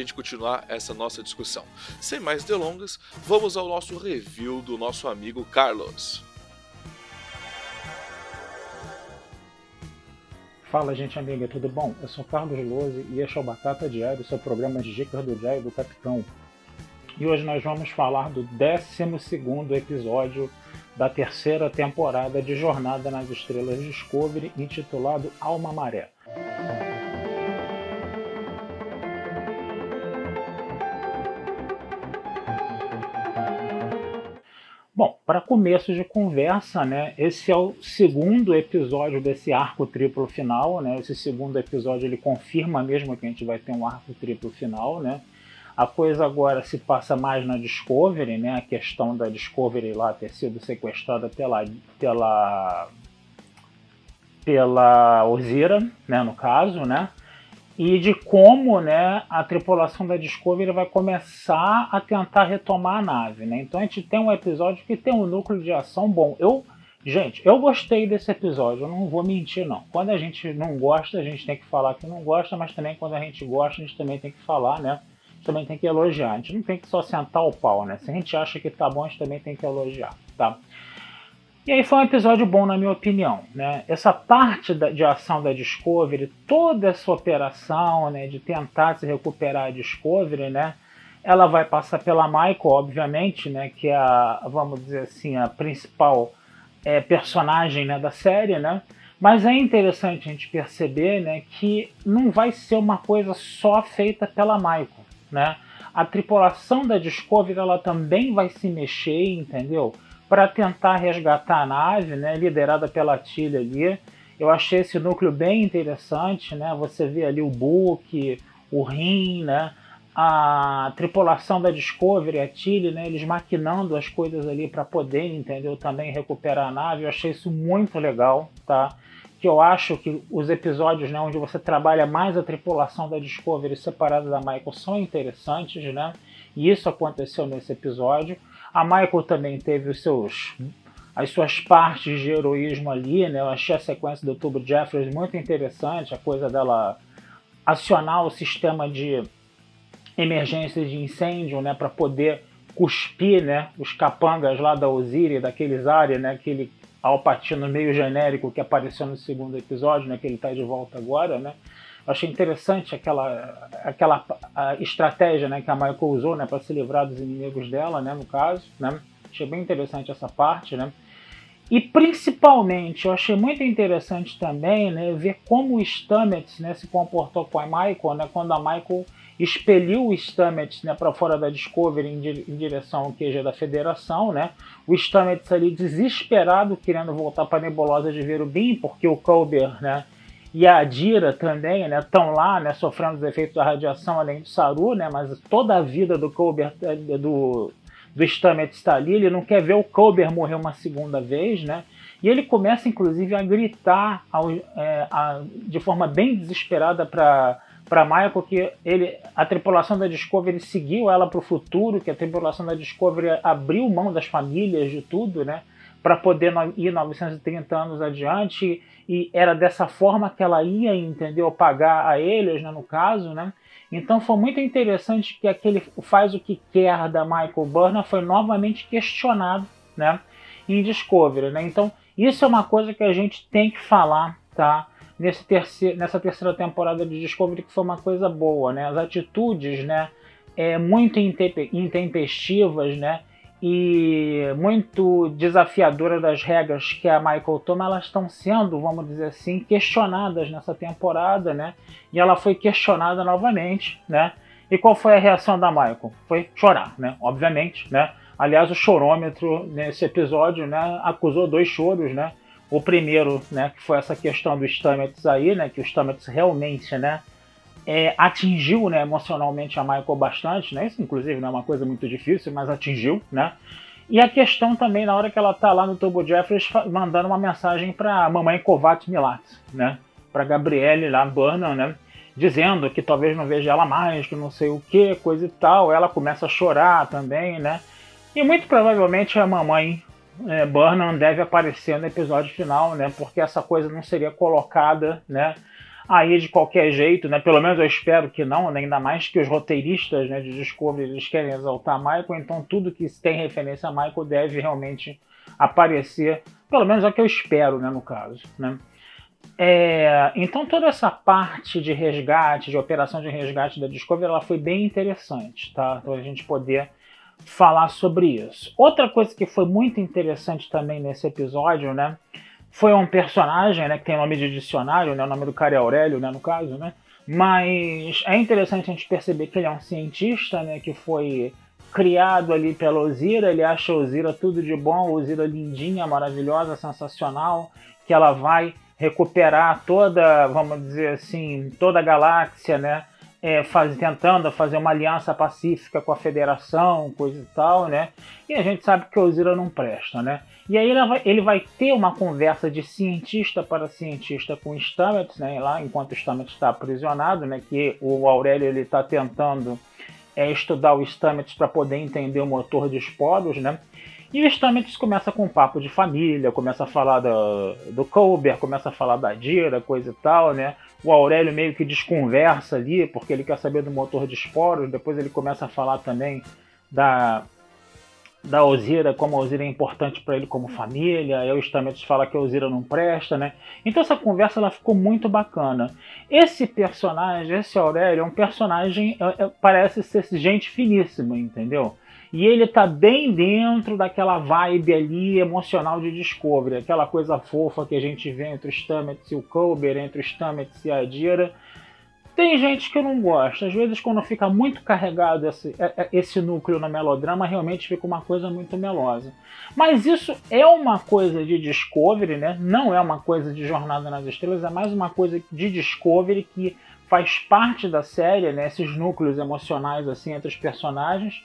gente continuar essa nossa discussão. Sem mais delongas, vamos ao nosso review do nosso amigo Carlos. Fala gente amiga, tudo bom? Eu sou Carlos Lose e este é o Batata Diário, seu programa de dicas do Diário do Capitão. E hoje nós vamos falar do 12 episódio da terceira temporada de Jornada nas Estrelas Discovery, intitulado Alma Maré. Bom, para começo de conversa, né, esse é o segundo episódio desse arco triplo final, né? Esse segundo episódio ele confirma mesmo que a gente vai ter um arco triplo final, né? A coisa agora se passa mais na Discovery, né? A questão da Discovery lá ter sido sequestrada pela pela pela Ozira, né, no caso, né? E de como, né, a tripulação da Discovery vai começar a tentar retomar a nave, né? Então a gente tem um episódio que tem um núcleo de ação bom. Eu Gente, eu gostei desse episódio, eu não vou mentir não. Quando a gente não gosta, a gente tem que falar que não gosta, mas também quando a gente gosta, a gente também tem que falar, né? também tem que elogiar. A gente não tem que só sentar o pau, né? Se a gente acha que tá bom, a gente também tem que elogiar, tá? E aí foi um episódio bom, na minha opinião. Né? Essa parte da, de ação da Discovery, toda essa operação né, de tentar se recuperar a Discovery, né, ela vai passar pela Michael, obviamente, né, que é a, vamos dizer assim, a principal é, personagem né, da série, né? Mas é interessante a gente perceber né, que não vai ser uma coisa só feita pela Michael né? A tripulação da Discovery ela também vai se mexer, entendeu? Para tentar resgatar a nave, né? Liderada pela Tilly ali. Eu achei esse núcleo bem interessante, né? Você vê ali o Book, o Rin, né? A tripulação da Discovery, a Tilly, né? Eles maquinando as coisas ali para poder, entendeu? Também recuperar a nave. Eu achei isso muito legal, tá? que eu acho que os episódios né, onde você trabalha mais a tripulação da Discovery separada da Michael são interessantes, né? E isso aconteceu nesse episódio. A Michael também teve os seus as suas partes de heroísmo ali, né? Eu achei a sequência do Tubo Jeffries muito interessante, a coisa dela acionar o sistema de emergência de incêndio, né, para poder cuspir, né, os capangas lá da Osiris, daqueles áreas, né, que ele Alpatino meio genérico que apareceu no segundo episódio, né, que ele está de volta agora, né? Achei interessante aquela, aquela estratégia né, que a Michael usou né, para se livrar dos inimigos dela, né, no caso. Né? Achei bem interessante essa parte. Né? E principalmente, eu achei muito interessante também né, ver como o Stamets né, se comportou com a Michael, né, quando a Michael expeliu o Stamets né, para fora da Discovery em, di em, direção ao QG da Federação. Né? O Stamets ali desesperado, querendo voltar para a nebulosa de Verubim, porque o Culber né, e a Adira também estão né, lá né, sofrendo os efeitos da radiação, além do Saru, né, mas toda a vida do Culber, eh, do, do Stamets está ali, ele não quer ver o Culber morrer uma segunda vez, né? E ele começa, inclusive, a gritar ao, é, a, de forma bem desesperada para para Maia porque ele, a tripulação da Discovery seguiu ela para o futuro, que a tripulação da Discovery abriu mão das famílias, de tudo, né? Para poder ir 930 anos adiante, e era dessa forma que ela ia, entendeu? Pagar a eles, né, no caso, né? Então foi muito interessante que aquele faz o que quer da Michael Burnham foi novamente questionado, né? Em Discovery, né? Então isso é uma coisa que a gente tem que falar, tá? nesse terceiro, nessa terceira temporada de Discovery que foi uma coisa boa, né? As atitudes, né, é, muito intempestivas, né? E muito desafiadora das regras que a Michael toma, elas estão sendo, vamos dizer assim, questionadas nessa temporada, né? E ela foi questionada novamente, né? E qual foi a reação da Michael? Foi chorar, né? Obviamente, né? Aliás, o chorômetro nesse episódio, né, acusou dois choros, né? O primeiro, né, que foi essa questão do Stamets aí, né, que o Stamets realmente, né, é, atingiu, né, emocionalmente a Michael bastante, né? Isso inclusive não é uma coisa muito difícil, mas atingiu, né? E a questão também na hora que ela tá lá no Turbo Jeffries mandando uma mensagem para mamãe Kovacs Milat, né? Para Gabriele lá Burnham, né? Dizendo que talvez não veja ela mais, que não sei o que, coisa e tal. Ela começa a chorar também, né? E muito provavelmente a mamãe é, Burnham deve aparecer no episódio final, né? Porque essa coisa não seria colocada, né? Aí de qualquer jeito, né? Pelo menos eu espero que não, né? ainda mais que os roteiristas né, de Discovery eles querem exaltar Michael, então tudo que tem referência a Michael deve realmente aparecer, pelo menos é o que eu espero, né? No caso, né? É, então toda essa parte de resgate, de operação de resgate da Discovery, ela foi bem interessante, tá? Então a gente poder falar sobre isso. Outra coisa que foi muito interessante também nesse episódio, né? Foi um personagem, né? Que tem nome de dicionário, né? O nome do cara é Aurélio, né? No caso, né? Mas é interessante a gente perceber que ele é um cientista, né? Que foi criado ali pela Ozira. Ele acha a Ozira tudo de bom, a Ozira lindinha, maravilhosa, sensacional, que ela vai recuperar toda, vamos dizer assim, toda a galáxia, né? é, faz, tentando fazer uma aliança pacífica com a federação, coisa e tal, né? E a gente sabe que o Ozira não presta, né? E aí ele vai, ele vai ter uma conversa de cientista para cientista com o Stamets, né? Lá, enquanto o Stamets está aprisionado, né? Que o Aurélio ele está tentando é, estudar o Stamets para poder entender o motor de esporos, né? E o Stamets começa com um papo de família, começa a falar do, do Colbert, começa a falar da Dira, coisa e tal, né? O Aurélio meio que desconversa ali, porque ele quer saber do motor de esporos. Depois ele começa a falar também da, da Ozira, como a Ozira é importante para ele como família. Aí o Stamets fala que a Ozira não presta, né? Então essa conversa ela ficou muito bacana. Esse personagem, esse Aurélio, é um personagem, é, é, parece ser gente finíssima, entendeu? E ele tá bem dentro daquela vibe ali emocional de Discovery, aquela coisa fofa que a gente vê entre o Stamets e o Colbert, entre o Stamets e a Adira. Tem gente que não gosta. Às vezes, quando fica muito carregado esse, é, é, esse núcleo no melodrama, realmente fica uma coisa muito melosa. Mas isso é uma coisa de Discovery, né? Não é uma coisa de Jornada nas Estrelas, é mais uma coisa de Discovery que faz parte da série, né? Esses núcleos emocionais assim entre os personagens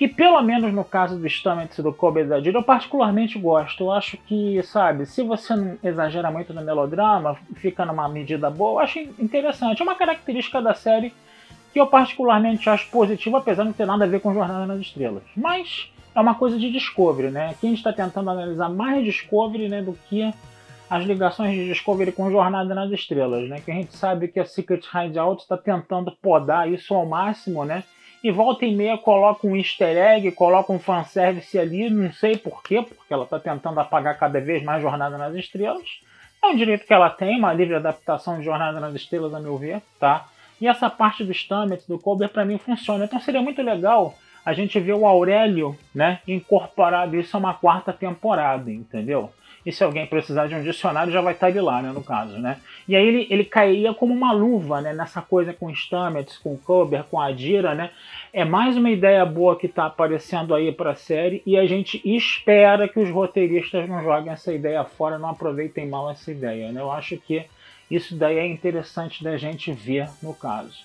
que pelo menos no caso do Stamets e do Kobe da Dira, eu particularmente gosto. Eu acho que, sabe, se você não exagera muito no melodrama, fica numa medida boa, eu acho interessante. É uma característica da série que eu particularmente acho positiva, apesar de não ter nada a ver com Jornada nas Estrelas. Mas é uma coisa de Discovery, né? Aqui a gente está tentando analisar mais Discovery né, do que as ligações de Discovery com Jornada nas Estrelas, né? Que a gente sabe que a Secret Hideout está tentando podar isso ao máximo, né? E volta e meia coloca um easter egg, coloca um fanservice ali, não sei porquê, porque ela está tentando apagar cada vez mais Jornada nas Estrelas. É um direito que ela tem, uma livre adaptação de Jornada nas Estrelas, a meu ver, tá? E essa parte do Stamets, do Colbert, para mim funciona. Então seria muito legal a gente ver o Aurélio, né, incorporado isso a uma quarta temporada, entendeu? E se alguém precisar de um dicionário já vai estar ele lá, né, no caso, né? E aí ele, ele cairia como uma luva, né, nessa coisa com Stamets, com Kober, com Adira, né? É mais uma ideia boa que está aparecendo aí para a série e a gente espera que os roteiristas não joguem essa ideia fora, não aproveitem mal essa ideia, né? Eu acho que isso daí é interessante da gente ver no caso.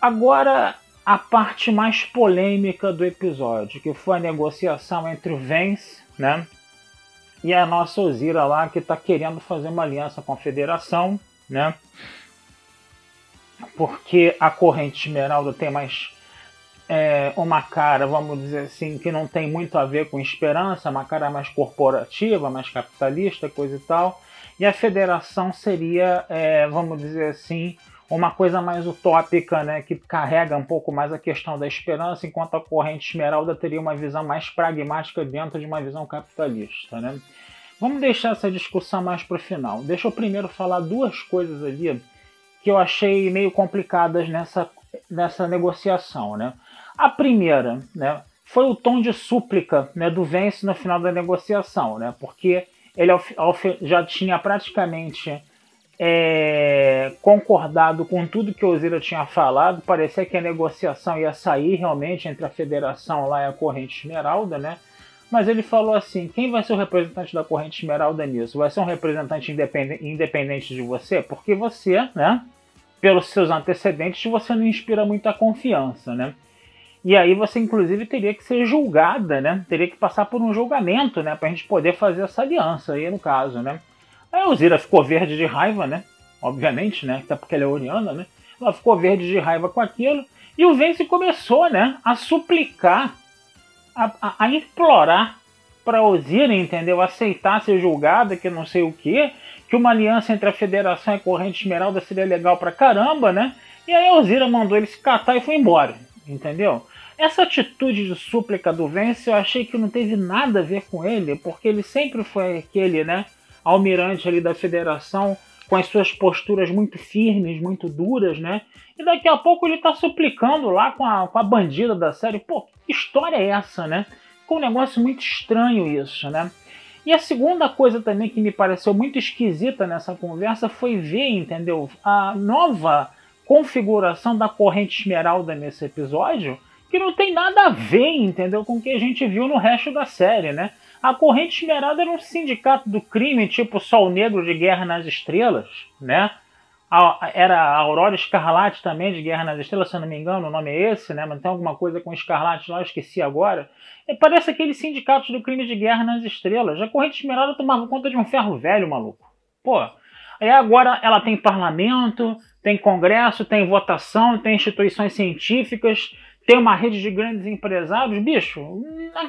Agora, a parte mais polêmica do episódio, que foi a negociação entre o Vance, né? E a nossa Ozira lá que está querendo fazer uma aliança com a federação, né? Porque a corrente esmeralda tem mais é, uma cara, vamos dizer assim, que não tem muito a ver com esperança, uma cara mais corporativa, mais capitalista, coisa e tal. E a federação seria, é, vamos dizer assim, uma coisa mais utópica, né, que carrega um pouco mais a questão da esperança, enquanto a corrente esmeralda teria uma visão mais pragmática dentro de uma visão capitalista. Né? Vamos deixar essa discussão mais para o final. Deixa eu primeiro falar duas coisas ali que eu achei meio complicadas nessa, nessa negociação. Né? A primeira, né, foi o tom de súplica né, do Vence no final da negociação, né? Porque ele já tinha praticamente é, concordado com tudo que o Ozira tinha falado. Parecia que a negociação ia sair realmente entre a federação lá e a corrente Esmeralda, né? Mas ele falou assim: quem vai ser o representante da corrente Esmeralda nisso? Vai ser um representante independente, independente de você? Porque você, né? Pelos seus antecedentes, você não inspira muita confiança, né? E aí você, inclusive, teria que ser julgada, né? Teria que passar por um julgamento, né? Pra gente poder fazer essa aliança aí, no caso, né? Aí a Zira ficou verde de raiva, né? Obviamente, né? Até porque ela é oriana, né? Ela ficou verde de raiva com aquilo. E o Vence começou, né? A suplicar, a, a, a implorar para Osira, entendeu? Aceitar ser julgada, que não sei o quê. Que uma aliança entre a Federação e a Corrente Esmeralda seria legal pra caramba, né? E aí a Osira mandou ele se catar e foi embora, entendeu? Essa atitude de súplica do Vence eu achei que não teve nada a ver com ele, porque ele sempre foi aquele, né? Almirante ali da federação com as suas posturas muito firmes, muito duras, né? E daqui a pouco ele tá suplicando lá com a, com a bandida da série. Pô, que história é essa, né? Ficou um negócio muito estranho isso, né? E a segunda coisa também que me pareceu muito esquisita nessa conversa foi ver, entendeu? A nova configuração da corrente esmeralda nesse episódio que não tem nada a ver, entendeu, com o que a gente viu no resto da série, né? A Corrente Esmeralda era um sindicato do crime, tipo Sol Negro de Guerra nas Estrelas, né? A, era a Aurora Escarlate também de Guerra nas Estrelas, se eu não me engano, o nome é esse, né? Mas tem alguma coisa com Escarlate lá, eu esqueci agora. E parece aqueles sindicatos do crime de Guerra nas Estrelas. A Corrente Esmeralda tomava conta de um ferro velho, maluco. Pô, aí agora ela tem parlamento, tem congresso, tem votação, tem instituições científicas, tem uma rede de grandes empresários, bicho,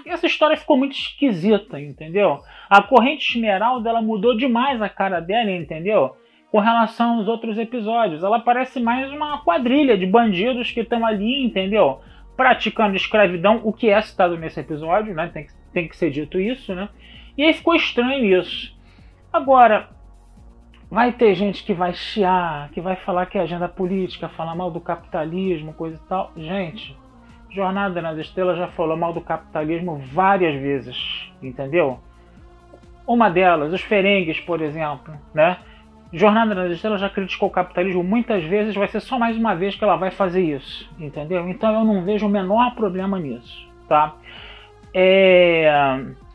essa história ficou muito esquisita, entendeu? A corrente esmeralda ela mudou demais a cara dela, entendeu? Com relação aos outros episódios. Ela parece mais uma quadrilha de bandidos que estão ali, entendeu? Praticando escravidão, o que é citado nesse episódio, né? Tem que, tem que ser dito isso, né? E aí ficou estranho isso. Agora, vai ter gente que vai chiar, que vai falar que é agenda política, falar mal do capitalismo, coisa e tal. Gente, Jornada nas Estrelas já falou mal do capitalismo várias vezes, entendeu? Uma delas, os Ferengues, por exemplo, né? Jornada nas Estrelas já criticou o capitalismo muitas vezes, vai ser só mais uma vez que ela vai fazer isso, entendeu? Então eu não vejo o menor problema nisso, tá? É...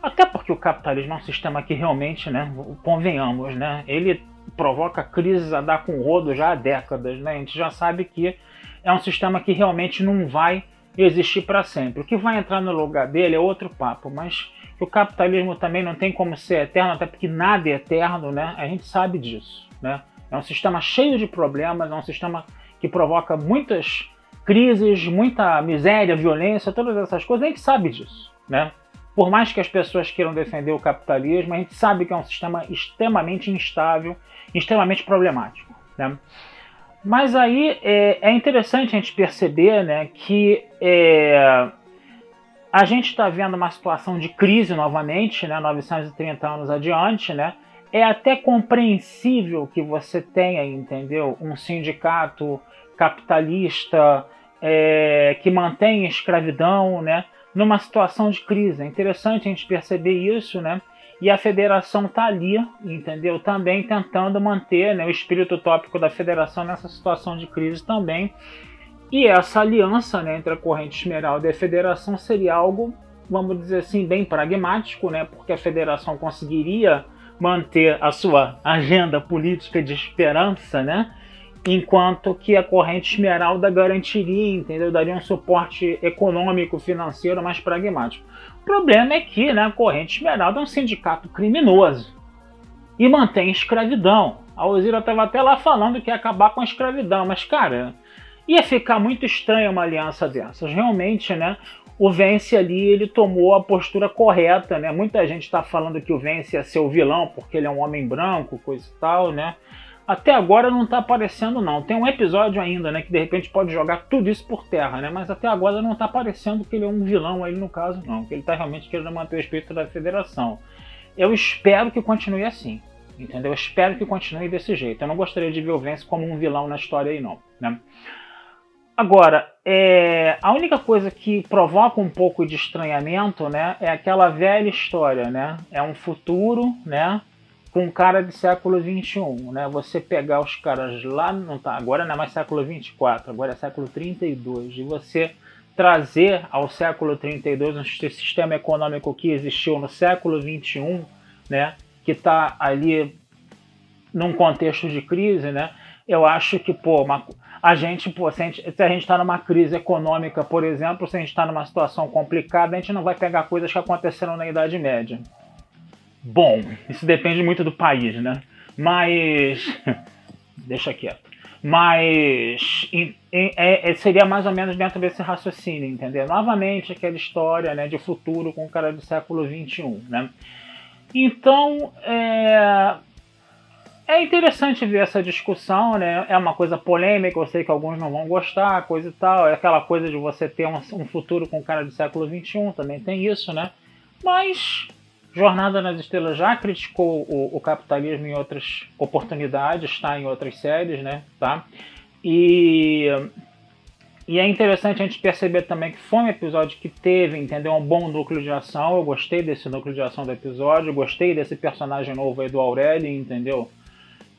Até porque o capitalismo é um sistema que realmente, né, convenhamos, né, ele provoca crises a dar com rodo já há décadas, né? A gente já sabe que é um sistema que realmente não vai existir para sempre. O que vai entrar no lugar dele é outro papo, mas o capitalismo também não tem como ser eterno, até porque nada é eterno, né? A gente sabe disso, né? É um sistema cheio de problemas, é um sistema que provoca muitas crises, muita miséria, violência, todas essas coisas, a gente sabe disso, né? Por mais que as pessoas queiram defender o capitalismo, a gente sabe que é um sistema extremamente instável, extremamente problemático, né? Mas aí é, é interessante a gente perceber né, que é, a gente está vendo uma situação de crise novamente, né, 930 anos adiante, né? É até compreensível que você tenha, entendeu, um sindicato capitalista é, que mantém a escravidão, né, numa situação de crise. É interessante a gente perceber isso, né? E a federação está ali, entendeu? Também tentando manter né, o espírito utópico da federação nessa situação de crise também. E essa aliança né, entre a corrente esmeralda e a federação seria algo, vamos dizer assim, bem pragmático, né? Porque a federação conseguiria manter a sua agenda política de esperança, né? enquanto que a corrente esmeralda garantiria, entendeu? Daria um suporte econômico, financeiro mais pragmático. Problema é que né, a corrente esmeralda é um sindicato criminoso e mantém escravidão. A Ozira estava até lá falando que ia acabar com a escravidão, mas cara, ia ficar muito estranha uma aliança dessas. Realmente, né? O Vence ali ele tomou a postura correta, né? Muita gente está falando que o Vence ia ser o vilão porque ele é um homem branco, coisa e tal, né? Até agora não está aparecendo não. Tem um episódio ainda, né, que de repente pode jogar tudo isso por terra, né? Mas até agora não está aparecendo que ele é um vilão aí no caso não, que ele está realmente querendo manter o espírito da federação. Eu espero que continue assim, entendeu? Eu espero que continue desse jeito. Eu não gostaria de ver o Vance como um vilão na história aí não, né? Agora, é, a única coisa que provoca um pouco de estranhamento, né, é aquela velha história, né? É um futuro, né, com cara de século 21, né? Você pegar os caras lá, não tá, agora não é mais século 24, agora é século 32, e você trazer ao século 32 um sistema econômico que existiu no século 21, né, que está ali num contexto de crise, né? Eu acho que, pô, uma, a gente, pô, se a gente está numa crise econômica, por exemplo, se a gente está numa situação complicada, a gente não vai pegar coisas que aconteceram na Idade Média. Bom, isso depende muito do país, né? Mas. Deixa quieto. Mas é, é, seria mais ou menos dentro desse raciocínio, entendeu? Novamente, aquela história né, de futuro com o cara do século XXI, né? Então, é, é interessante ver essa discussão, né? É uma coisa polêmica, eu sei que alguns não vão gostar, coisa e tal. É aquela coisa de você ter um, um futuro com cara do século XXI, também tem isso, né? Mas Jornada nas Estrelas já criticou o, o, capitalismo em outras oportunidades, está em outras séries, né? Tá? E, e é interessante a gente perceber também que foi um episódio que teve, entendeu? Um bom núcleo de ação. Eu gostei desse núcleo de ação do episódio, gostei desse personagem novo aí do Aurélio, entendeu?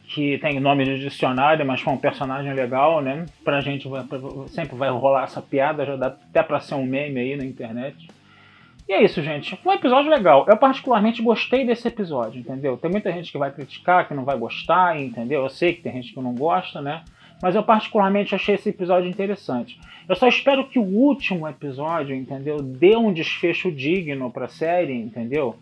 que tem nome de dicionário, mas foi um personagem legal, né? Pra gente sempre vai rolar essa piada, já dá até pra ser um meme aí na internet. E é isso, gente. Um episódio legal. Eu particularmente gostei desse episódio, entendeu? Tem muita gente que vai criticar, que não vai gostar, entendeu? Eu sei que tem gente que não gosta, né? Mas eu particularmente achei esse episódio interessante. Eu só espero que o último episódio, entendeu, dê um desfecho digno pra série, entendeu?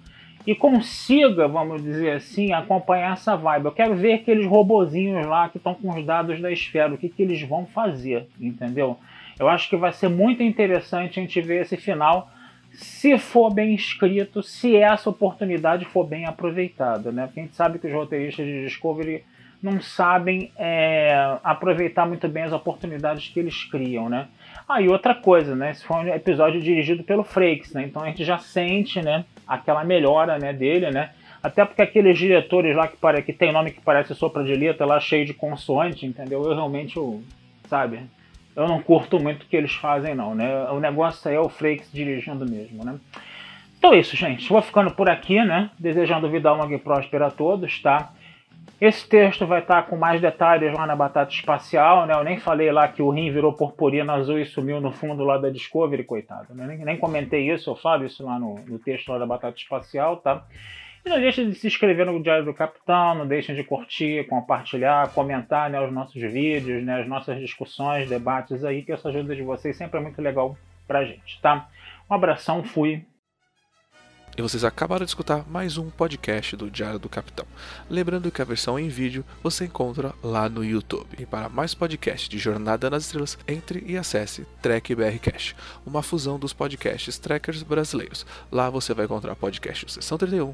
e consiga, vamos dizer assim, acompanhar essa vibe. Eu quero ver aqueles robozinhos lá que estão com os dados da esfera, o que, que eles vão fazer, entendeu? Eu acho que vai ser muito interessante a gente ver esse final, se for bem escrito, se essa oportunidade for bem aproveitada, né? Porque a gente sabe que os roteiristas de Discovery não sabem é, aproveitar muito bem as oportunidades que eles criam, né? Ah, outra coisa, né? Esse foi um episódio dirigido pelo Frakes, né? Então a gente já sente, né? Aquela melhora, né? Dele, né? Até porque aqueles diretores lá que, pare... que tem nome que parece sopra de letra lá cheio de consoante, entendeu? Eu realmente, sabe? Eu não curto muito o que eles fazem, não, né? O negócio aí é o Frakes dirigindo mesmo, né? Então é isso, gente. Vou ficando por aqui, né? Desejando vida longa e próspera a todos, tá? Esse texto vai estar com mais detalhes lá na Batata Espacial, né? Eu nem falei lá que o rim virou purpurina azul e sumiu no fundo lá da Discovery, coitado. Né? Nem, nem, comentei isso, eu falo isso lá no, no, texto lá da Batata Espacial, tá? E não deixem de se inscrever no Diário do Capitão, não deixem de curtir, compartilhar, comentar né, os nossos vídeos, né, as nossas discussões, debates aí, que essa ajuda de vocês sempre é muito legal pra gente, tá? Um abração, fui. E vocês acabaram de escutar mais um podcast do Diário do Capitão. Lembrando que a versão em vídeo você encontra lá no YouTube. E para mais podcasts de Jornada nas Estrelas, entre e acesse Trek BR Cash, uma fusão dos podcasts trekkers brasileiros. Lá você vai encontrar podcasts Sessão 31,